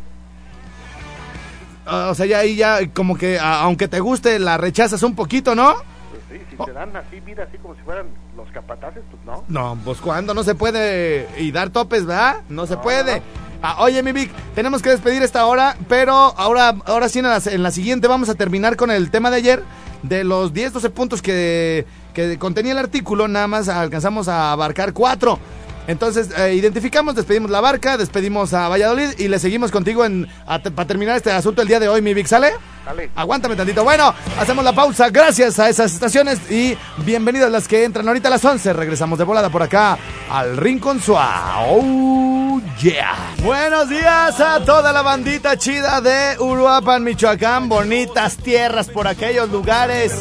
Ah, O sea, ya ahí ya como que a- aunque te guste la rechazas un poquito, ¿no? Pues sí, si Oh. te dan así vida, así como si fueran los capataces, pues no. No, pues cuando no se puede y dar topes, ¿verdad? No se puede. Ah, oye, mi Vic, tenemos que despedir esta hora, pero ahora, ahora sí en la, en la siguiente vamos a terminar con el tema de ayer. De los 10, 12 puntos que, que contenía el artículo, nada más alcanzamos a abarcar cuatro. Entonces, eh, identificamos, despedimos la barca, despedimos a Valladolid y le seguimos contigo en, para terminar este asunto el día de hoy, mi Vic, ¿sale? Dale. Aguántame tantito. Bueno, hacemos la pausa. Gracias a esas estaciones y bienvenidas las que entran ahorita a las 11. Regresamos de volada por acá al Rincón Suá. Oh, yeah. Buenos días a toda la bandita chida de Uruapan, Michoacán. Bonitas tierras por aquellos lugares.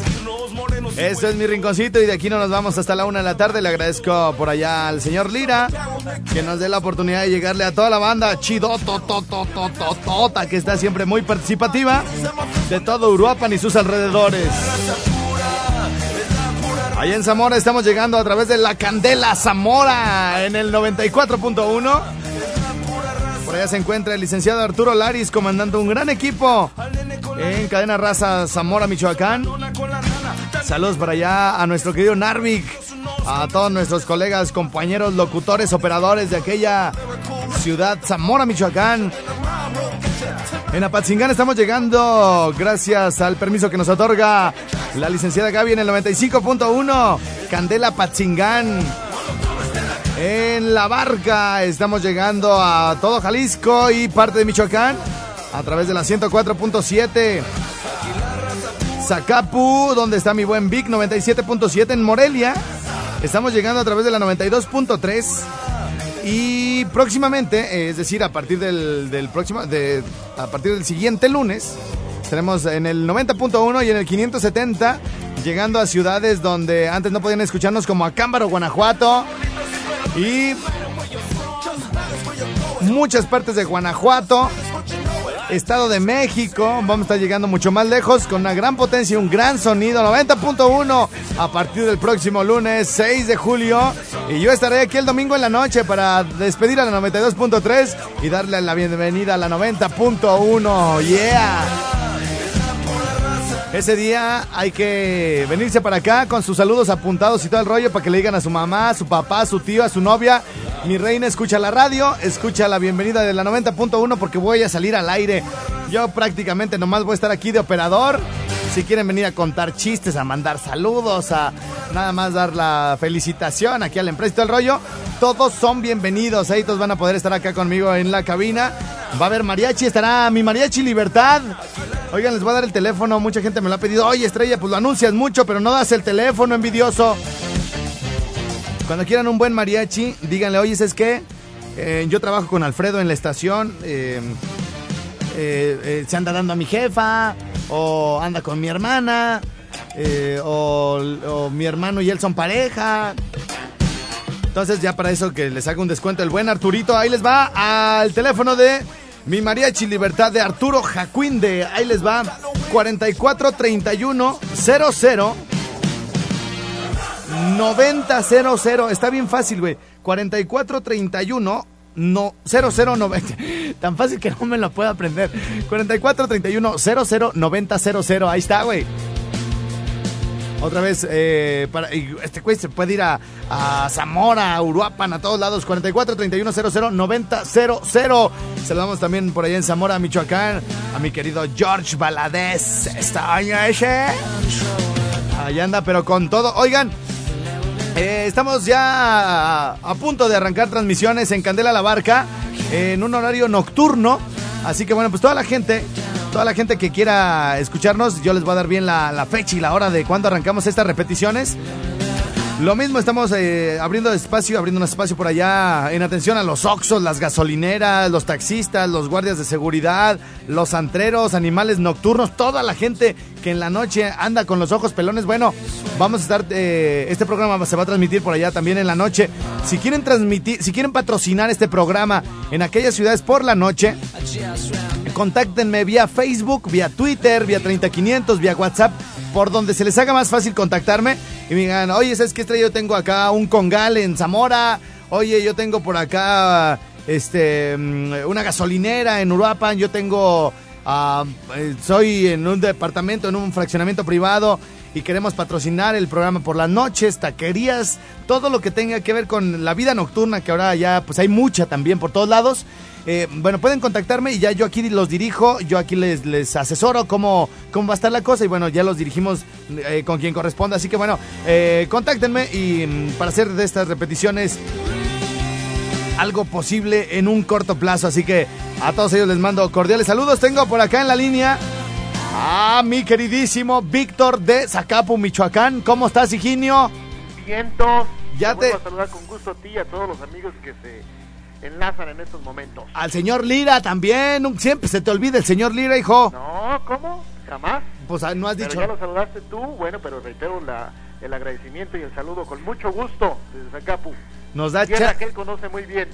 Eso es mi rinconcito y de aquí no nos vamos hasta la una de la tarde. Le agradezco por allá al señor Lira que nos dé la oportunidad de llegarle a toda la banda chidotototototota que está siempre muy participativa de todo Uruapan y sus alrededores. Allá en Zamora estamos llegando a través de la Candela Zamora en el 94.1. Por allá se encuentra el licenciado Arturo Laris comandando un gran equipo en Cadena Raza Zamora, Michoacán. Saludos para allá a nuestro querido Narvik, a todos nuestros colegas, compañeros, locutores, operadores de aquella ciudad Zamora, Michoacán. En Apatzingán estamos llegando gracias al permiso que nos otorga la licenciada Gaby en el 95.1, Candela Apatzingán. En La Barca estamos llegando a todo Jalisco y parte de Michoacán a través de la 104.7. Zacapu, donde está mi buen Vic 97.7 en Morelia. Estamos llegando a través de la 92.3. Y próximamente, eh, es decir, a partir del, del próximo, a partir del siguiente lunes, estaremos en el 90.1 y en el 570, llegando a ciudades donde antes no podían escucharnos como Acámbaro, Guanajuato. Y muchas partes de Guanajuato. Estado de México, vamos a estar llegando mucho más lejos con una gran potencia y un gran sonido, 90.1 a partir del próximo lunes 6 de julio. Y yo estaré aquí el domingo en la noche para despedir a la 92.3 y darle la bienvenida a la 90.1. Yeah. Ese día hay que venirse para acá con sus saludos apuntados y todo el rollo para que le digan a su mamá, a su papá, a su tío, a su novia. Mi reina escucha la radio, escucha la bienvenida de la 90.1 porque voy a salir al aire. Yo prácticamente nomás voy a estar aquí de operador. Si quieren venir a contar chistes, a mandar saludos, a nada más dar la felicitación aquí a la empresa y todo el rollo, todos son bienvenidos. Ahí todos van a poder estar acá conmigo en la cabina. Va a haber mariachi, estará mi mariachi Libertad. Oigan, les voy a dar el teléfono. Mucha gente me lo ha pedido. Oye, Estrella, pues lo anuncias mucho, pero no das el teléfono, envidioso. Cuando quieran un buen mariachi, díganle, oye, ¿es que yo trabajo con Alfredo en la estación. eh, eh, eh, se anda dando a mi jefa, o anda con mi hermana, eh, o, o mi hermano y él son pareja. Entonces ya para eso que les haga un descuento el buen Arturito, ahí les va al teléfono de mi mariachi libertad de Arturo Jacuinde, ahí les va 4431 00 9000, está bien fácil, güey. 4431 no 0090. <laughs> Tan fácil que no me lo puedo aprender. 4431 009000, ahí está, güey. Otra vez, eh, para, este güey se puede ir a, a Zamora, a Uruapan, a todos lados. 44 31 00 90 00. Saludamos también por allá en Zamora, Michoacán, a mi querido George Valadez. Está año ese. Allá anda, pero con todo. Oigan, eh, estamos ya a, a punto de arrancar transmisiones en Candela la Barca en un horario nocturno. Así que bueno, pues toda la gente, toda la gente que quiera escucharnos, yo les voy a dar bien la, fecha y la hora de cuándo arrancamos estas repeticiones. Lo mismo estamos eh, abriendo espacio, abriendo un espacio por allá en atención a los oxos, las gasolineras, los taxistas, los guardias de seguridad, los antreros, animales nocturnos, toda la gente que en la noche anda con los ojos pelones. Bueno, vamos a estar, eh, este programa se va a transmitir por allá también en la noche. Si quieren transmitir, si quieren patrocinar este programa en aquellas ciudades por la noche, contáctenme vía Facebook, vía Twitter, vía 30500, vía WhatsApp, por donde se les haga más fácil contactarme y me digan, oye, ¿sabes qué estrella? Yo tengo acá un congal en Zamora Oye, yo tengo por acá este mm, una gasolinera en Uruapan, yo tengo eh, soy en un departamento, en un fraccionamiento privado y queremos patrocinar el programa por las noches, taquerías, todo lo que tenga que ver con la vida nocturna, que ahora ya pues hay mucha también por todos lados. Eh, bueno, pueden contactarme y ya yo aquí los dirijo, yo aquí les, les asesoro cómo, cómo va a estar la cosa y bueno, ya los dirigimos eh, con quien corresponda. Así que bueno, eh, contáctenme y mm, para hacer de estas repeticiones algo posible en un corto plazo. Así que a todos ellos les mando cordiales saludos. Tengo por acá en la línea a mi queridísimo Víctor de Zacapu, Michoacán. ¿Cómo estás, Higinio? Vientos. Ya Te te- a saludar con gusto a ti y a todos los amigos que se enlazan en estos momentos. Al señor Lira también. Siempre se te olvida el señor Lira, hijo. No, ¿cómo? Jamás. Pues ah, no has Pero dicho. ya lo saludaste tú, bueno, pero reitero la, el agradecimiento y el saludo con mucho gusto desde Zacapu. Nos da, Tierra cha- que él conoce muy bien.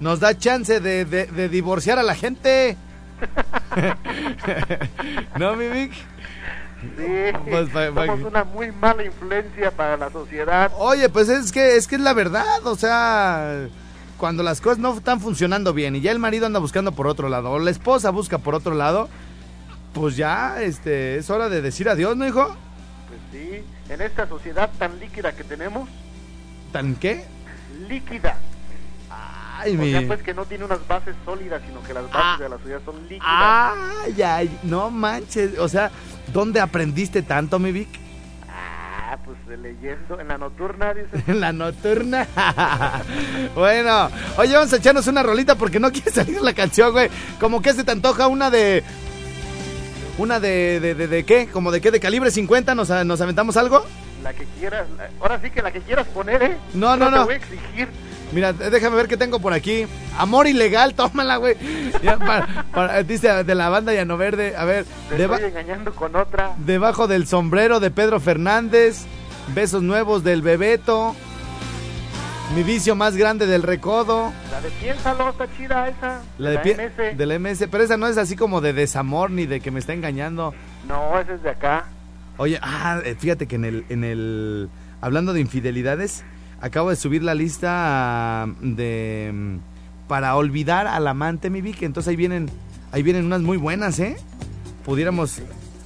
nos da chance de, de- de divorciar a la gente. <laughs> ¿No, mi Vic? Sí, Pues, somos una muy mala influencia para la sociedad. Oye, pues es que es que es la verdad, o sea, cuando las cosas no están funcionando bien y ya el marido anda buscando por otro lado o la esposa busca por otro lado, pues ya este es hora de decir adiós, ¿no, hijo? Pues sí, en esta sociedad tan líquida que tenemos, ¿Tan qué? líquida. Ay, O mi sea, pues que no tiene unas bases sólidas, sino que las bases Ah. de la sociedad son líquidas. Ay, ay, no manches, o sea, ¿dónde aprendiste tanto, mi Vic? Ah, pues leyendo en la nocturna, dice. <laughs> En la nocturna. <laughs> bueno, oye, vamos a echarnos una rolita porque no quiere salir la canción, güey. Como que se te antoja una de. Una de, de, de, de qué? ¿Como de qué? ¿De calibre 50? ¿Nos, nos aventamos algo? La que quieras. Ahora sí que la que quieras poner, ¿eh? No, no, te no. voy a exigir. Mira, déjame ver qué tengo por aquí. Amor ilegal, <laughs> tómala, güey. Ya, para- para- dice de la banda Llano Verde. A ver, Te deba- estoy engañando con otra. debajo del sombrero de Pedro Fernández. Besos nuevos del Bebeto. Mi vicio más grande del recodo. La de piénsalo, está chida esa. La de la MS. del MS, pero esa no es así como de desamor ni de que me está engañando. No, esa es de acá. Oye, ah, eh, fíjate que en el, en el, hablando de infidelidades, acabo de subir la lista de, mm, para olvidar al amante, mi Vic, entonces ahí vienen, ahí vienen unas muy buenas, ¿eh? Pudiéramos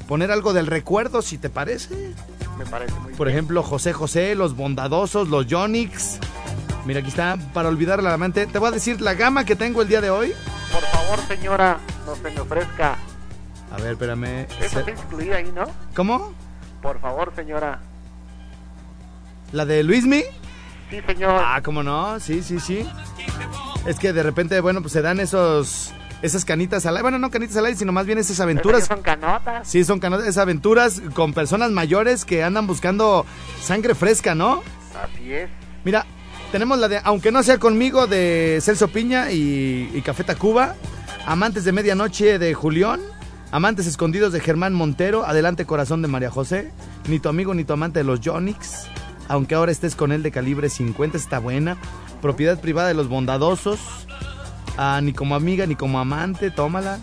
poner algo del recuerdo, si te parece. Me parece muy Por bien. ejemplo, José José, Los Bondadosos, Los Yonix. Mira, aquí está, para olvidar al amante. Te voy a decir la gama que tengo el día de hoy. Por favor, señora, no se me ofrezca. A ver, espérame. Se- está incluida ahí, ¿no? ¿Cómo? Por favor, señora. ¿La de Luismi? Sí, señor. Ah, ¿cómo no? Sí, sí, sí. Es que de repente, bueno, pues se dan esos esas canitas al aire. Bueno, no canitas al aire, sino más bien esas aventuras. son canotas. Sí, son cano- esas aventuras con personas mayores que andan buscando sangre fresca, ¿no? Así es. Mira, tenemos la de Aunque no sea conmigo de Celso Piña y, y Café Tacuba. Amantes de Medianoche de Julián. Amantes escondidos de Germán Montero. Adelante Corazón de María José. Ni tu amigo ni tu amante de los Jonix. Aunque ahora estés con él de calibre 50, está buena. Propiedad privada de los bondadosos. Ah, ni como amiga ni como amante, tómala.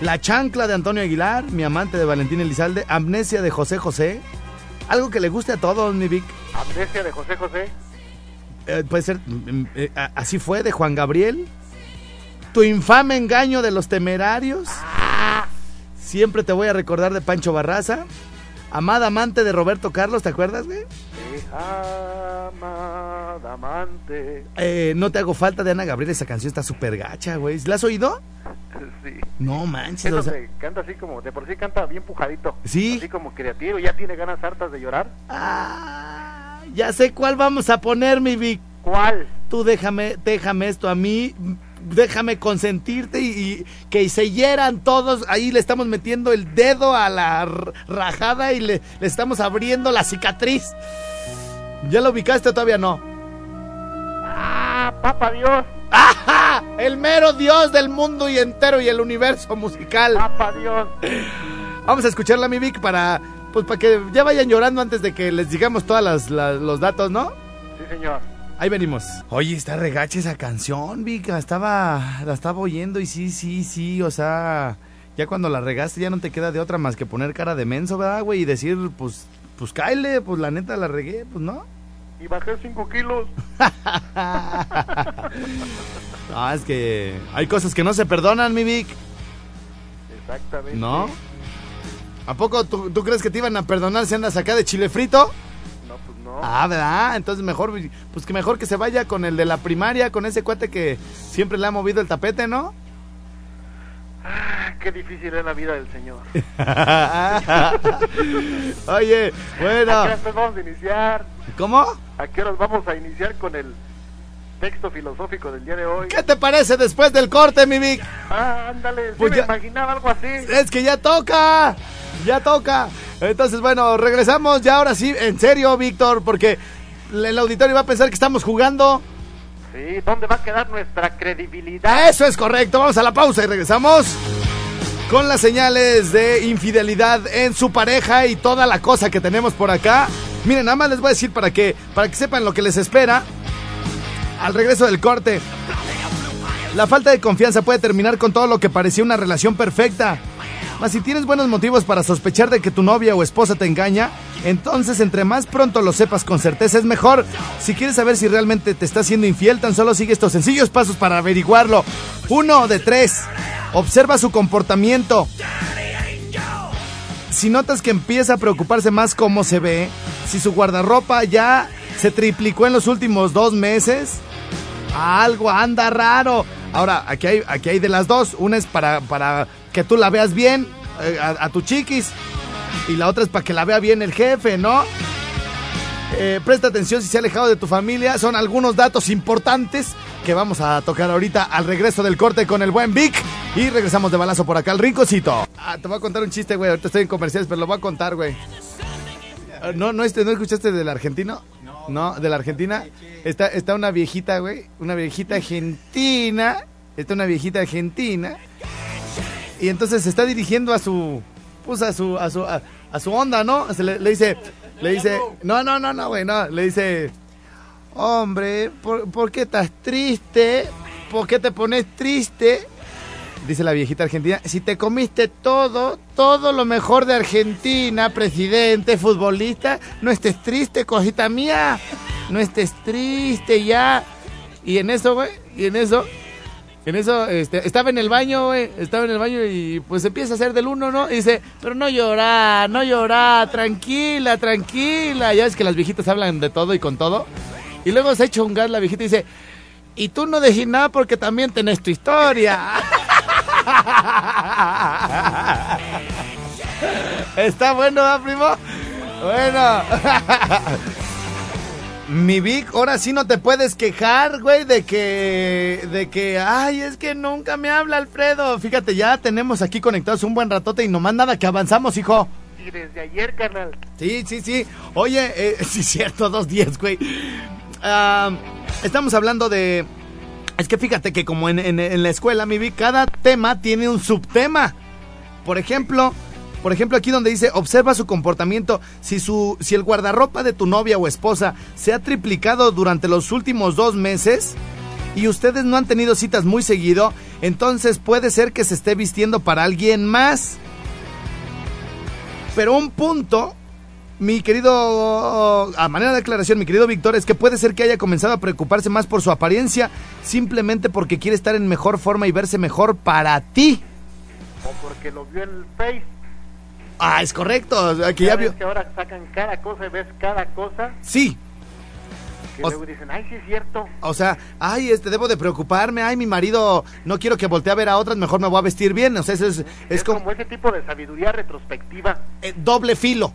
La chancla de Antonio Aguilar. Mi amante de Valentín Elizalde. Amnesia de José José. Algo que le guste a todos, mi Vic. Amnesia de José José. Eh, puede ser, mm, eh, a- así fue, de Juan Gabriel. Tu infame engaño de los temerarios. Siempre te voy a recordar de Pancho Barraza. Amada amante de Roberto Carlos, ¿te acuerdas, güey? Amada amante. Eh, no te hago falta de Ana Gabriel, esa canción está súper gacha, güey. ¿La has oído? Sí. No manches, Eso o sea, se canta así como, de por sí canta bien pujadito. Sí. Así como creativo, ya tiene ganas hartas de llorar. ah, ya sé cuál vamos a poner, mi Vic. ¿Cuál? Tú déjame, déjame esto a mí, déjame consentirte y, y que se hieran todos. Ahí le estamos metiendo el dedo a la rajada y le, le estamos abriendo la cicatriz. ¿Ya lo ubicaste o todavía no? Ah, papá Dios, ¡Ajá! El mero dios del mundo y entero y el universo musical. papá Dios. Vamos a escucharla, mi Vic, para, pues, para que ya vayan llorando antes de que les digamos todos los datos, ¿no? Sí, señor. Ahí venimos. Oye, está regache esa canción, Vic. La estaba, la estaba oyendo y sí, sí, sí. O sea, ya cuando la regaste ya no te queda de otra más que poner cara de menso, ¿verdad, güey? Y decir, pues, pues cáele, pues la neta la regué, pues no. Y bajé 5 kilos. <laughs> Ah, es que hay cosas que no se perdonan, mi Vic. Exactamente. ¿No? ¿A poco tú, tú crees que te iban a perdonar si andas acá de chile frito? No, pues no. Ah, ¿verdad? Entonces mejor, pues que mejor que se vaya con el de la primaria, con ese cuate que siempre le ha movido el tapete, ¿no? Ah, qué difícil es la vida del Señor. <laughs> Oye, ¿A qué bueno, vamos a iniciar? ¿cómo? ¿A qué horas vamos a iniciar con el texto filosófico del día de hoy? ¿Qué te parece después del corte, mi Vic? Ah, ándale, sí Pues me ya- imaginaba algo así. Es que ya toca, ya toca. Entonces, bueno, regresamos ya ahora sí, en serio, Víctor, porque el auditorio va a pensar que estamos jugando. Sí, ¿dónde va a quedar nuestra credibilidad? Eso es correcto, vamos a la pausa y regresamos con las señales de infidelidad en su pareja y toda la cosa que tenemos por acá. Miren, nada más les voy a decir para que, para que sepan lo que les espera al regreso del corte. La falta de confianza puede terminar con todo lo que parecía una relación perfecta. Mas si tienes buenos motivos para sospechar de que tu novia o esposa te engaña, entonces entre más pronto lo sepas con certeza es mejor. Si quieres saber si realmente te está siendo infiel, tan solo sigue estos sencillos pasos para averiguarlo. Uno de tres. Observa su comportamiento. Si notas que empieza a preocuparse más cómo se ve, si su guardarropa ya se triplicó en los últimos dos meses, algo anda raro. Ahora, aquí hay, aquí hay de las dos. Una es para, para que tú la veas bien, eh, a, a tu chiquis. Y la otra es para que la vea bien el jefe, ¿no? Eh, presta atención si se ha alejado de tu familia. Son algunos datos importantes que vamos a tocar ahorita al regreso del corte con el buen Vic. Y regresamos de balazo por acá al rincocito. Ah, te voy a contar un chiste, güey. Ahorita estoy en comerciales, pero lo voy a contar, güey. Ah, ¿No, no, este, ¿No escuchaste del argentino? No, de la Argentina. Está, está una viejita, güey. Una viejita argentina. Está una viejita argentina. Y entonces se está dirigiendo a su. Pues a su. A su, a, su onda, ¿no? Le, le dice. Le dice. No, no, no, no, güey, no. Le dice. Hombre, ¿por, ¿por qué estás triste? ¿Por qué te pones triste? Dice la viejita argentina, si te comiste todo, todo lo mejor de Argentina, presidente, futbolista, no estés triste, cosita mía, no estés triste ya. Y en eso, güey, y en eso, en eso, este, estaba en el baño, güey, estaba en el baño y pues empieza a hacer del uno, ¿no? Y dice, pero no llorar, no llorar, tranquila, tranquila. Ya es que las viejitas hablan de todo y con todo. Y luego se echa un gas la viejita y dice, y tú no dejes nada porque también tenés tu historia. <laughs> Está bueno, ¿verdad, primo? Bueno. <laughs> Mi Vic, ahora sí no te puedes quejar, güey, de que, de que, ay, es que nunca me habla Alfredo. Fíjate, ya tenemos aquí conectados un buen ratote y nomás nada que avanzamos, hijo. Y desde ayer, carnal. Sí, sí, sí. Oye, eh, <laughs> sí, cierto, dos días, güey. Ah, estamos hablando de. Es que fíjate que como en, en- en la escuela, mi vi, cada tema tiene un subtema. Por ejemplo, por ejemplo, aquí donde dice, observa su comportamiento. Si su, si el guardarropa de tu novia o esposa se ha triplicado durante los últimos dos meses y ustedes no han tenido citas muy seguido, entonces puede ser que se esté vistiendo para alguien más. Pero un punto, mi querido, a manera de aclaración, mi querido Víctor, es que puede ser que haya comenzado a preocuparse más por su apariencia, simplemente porque quiere estar en mejor forma y verse mejor para ti. O porque lo vio en el Face. Ah, es correcto, que ya vio. que ahora sacan cada cosa y ves cada cosa. Sí, Que O- luego dicen, ay, sí es cierto. o sea, ay, este, debo de preocuparme, ay, mi marido, no quiero que voltee a ver a otras, mejor me voy a vestir bien, o sea, eso es, es, Es, como como ese tipo de sabiduría retrospectiva eh, doble filo.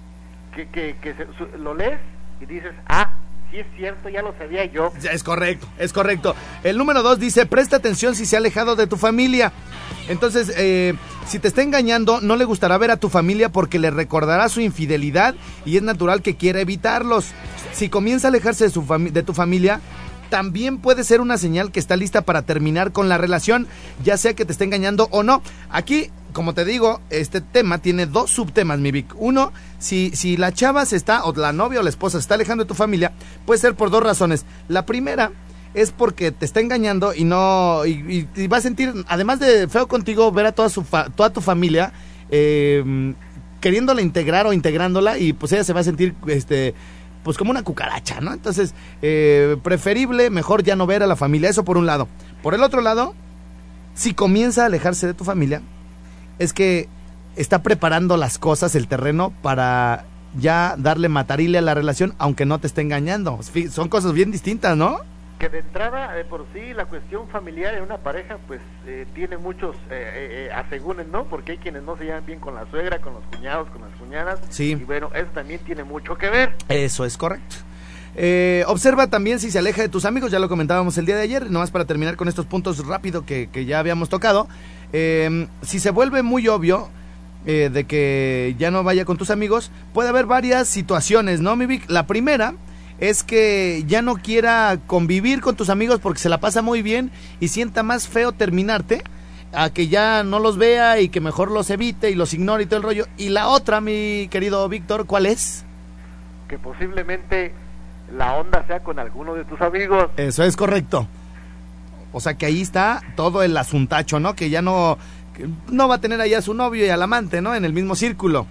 Que, que, lo lees y dices, ah, sí es cierto, ya lo sabía yo. Es correcto, es correcto. El número dos dice, presta atención si se ha alejado de tu familia. Entonces, eh, si te está engañando, no le gustará ver a tu familia porque le recordará su infidelidad y es natural que quiera evitarlos. Si comienza a alejarse de, su de tu familia, también puede ser una señal que está lista para terminar con la relación, ya sea que te esté engañando o no. Aquí, como te digo, este tema tiene dos subtemas, mi Vic. Uno, si, si la chava se está, o la novia o la esposa se está alejando de tu familia, puede ser por dos razones. La primera es porque te está engañando y no, y, y- va a sentir, además de feo contigo, ver a toda, su fa- toda tu familia, eh, queriéndola integrar o integrándola y pues ella se va a sentir, este, pues como una cucaracha, ¿no? Entonces, eh, preferible, mejor ya no ver a la familia, eso por un lado. Por el otro lado, si comienza a alejarse de tu familia, es que está preparando las cosas, el terreno, para ya darle matarile a la relación, aunque no te esté engañando. Son cosas bien distintas, ¿no? Que de entrada, de por sí, la cuestión familiar en una pareja, pues eh, tiene muchos eh, eh, eh, asegúnes, ¿no? Porque hay quienes no se llevan bien con la suegra, con los cuñados, con las cuñadas. Sí. Y bueno, eso también tiene mucho que ver. Eso es correcto. Eh, observa también si se aleja de tus amigos, ya lo comentábamos el día de ayer, nomás para terminar con estos puntos rápido que, que ya habíamos tocado. Eh, si se vuelve muy obvio eh, de que ya no vaya con tus amigos, puede haber varias situaciones, ¿no, mi Vic? La primera es que ya no quiera convivir con tus amigos porque se la pasa muy bien y sienta más feo terminarte a que ya no los vea y que mejor los evite y los ignore y todo el rollo. Y la otra, mi querido Víctor, ¿cuál es? Que posiblemente la onda sea con alguno de tus amigos. Eso es correcto. O sea que ahí está todo el asuntacho, ¿no? Que ya no, que no va a tener ahí a su novio y al amante, ¿no? En el mismo círculo.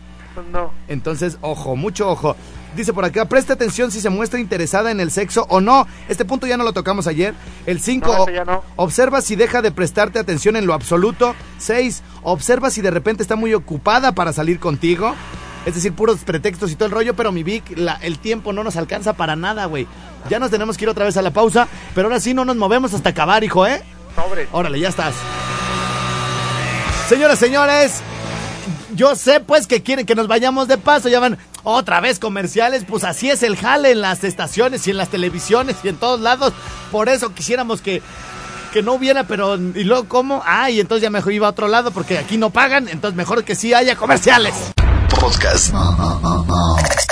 No. Entonces, ojo, mucho ojo. Dice por acá, presta atención si se muestra interesada en el sexo o no. Este punto ya no lo tocamos ayer. El 5, No, ese ya no. observa si deja de prestarte atención en lo absoluto. 6, observa si de repente está muy ocupada para salir contigo. Es decir, puros pretextos y todo el rollo, pero mi Vic, la- el tiempo no nos alcanza para nada, güey. Ya nos tenemos que ir otra vez a la pausa, pero ahora sí no nos movemos hasta acabar, hijo, ¿eh? Sobre. Órale, ya estás. Señoras, señores, yo sé pues que quieren que nos vayamos de paso, ya van otra vez comerciales, pues así es el jale en las estaciones y en las televisiones y en todos lados. Por eso quisiéramos que, que no hubiera, pero ¿y luego cómo? Ah, y entonces ya mejor iba a otro lado porque aquí no pagan, entonces mejor que sí haya comerciales. Podcast.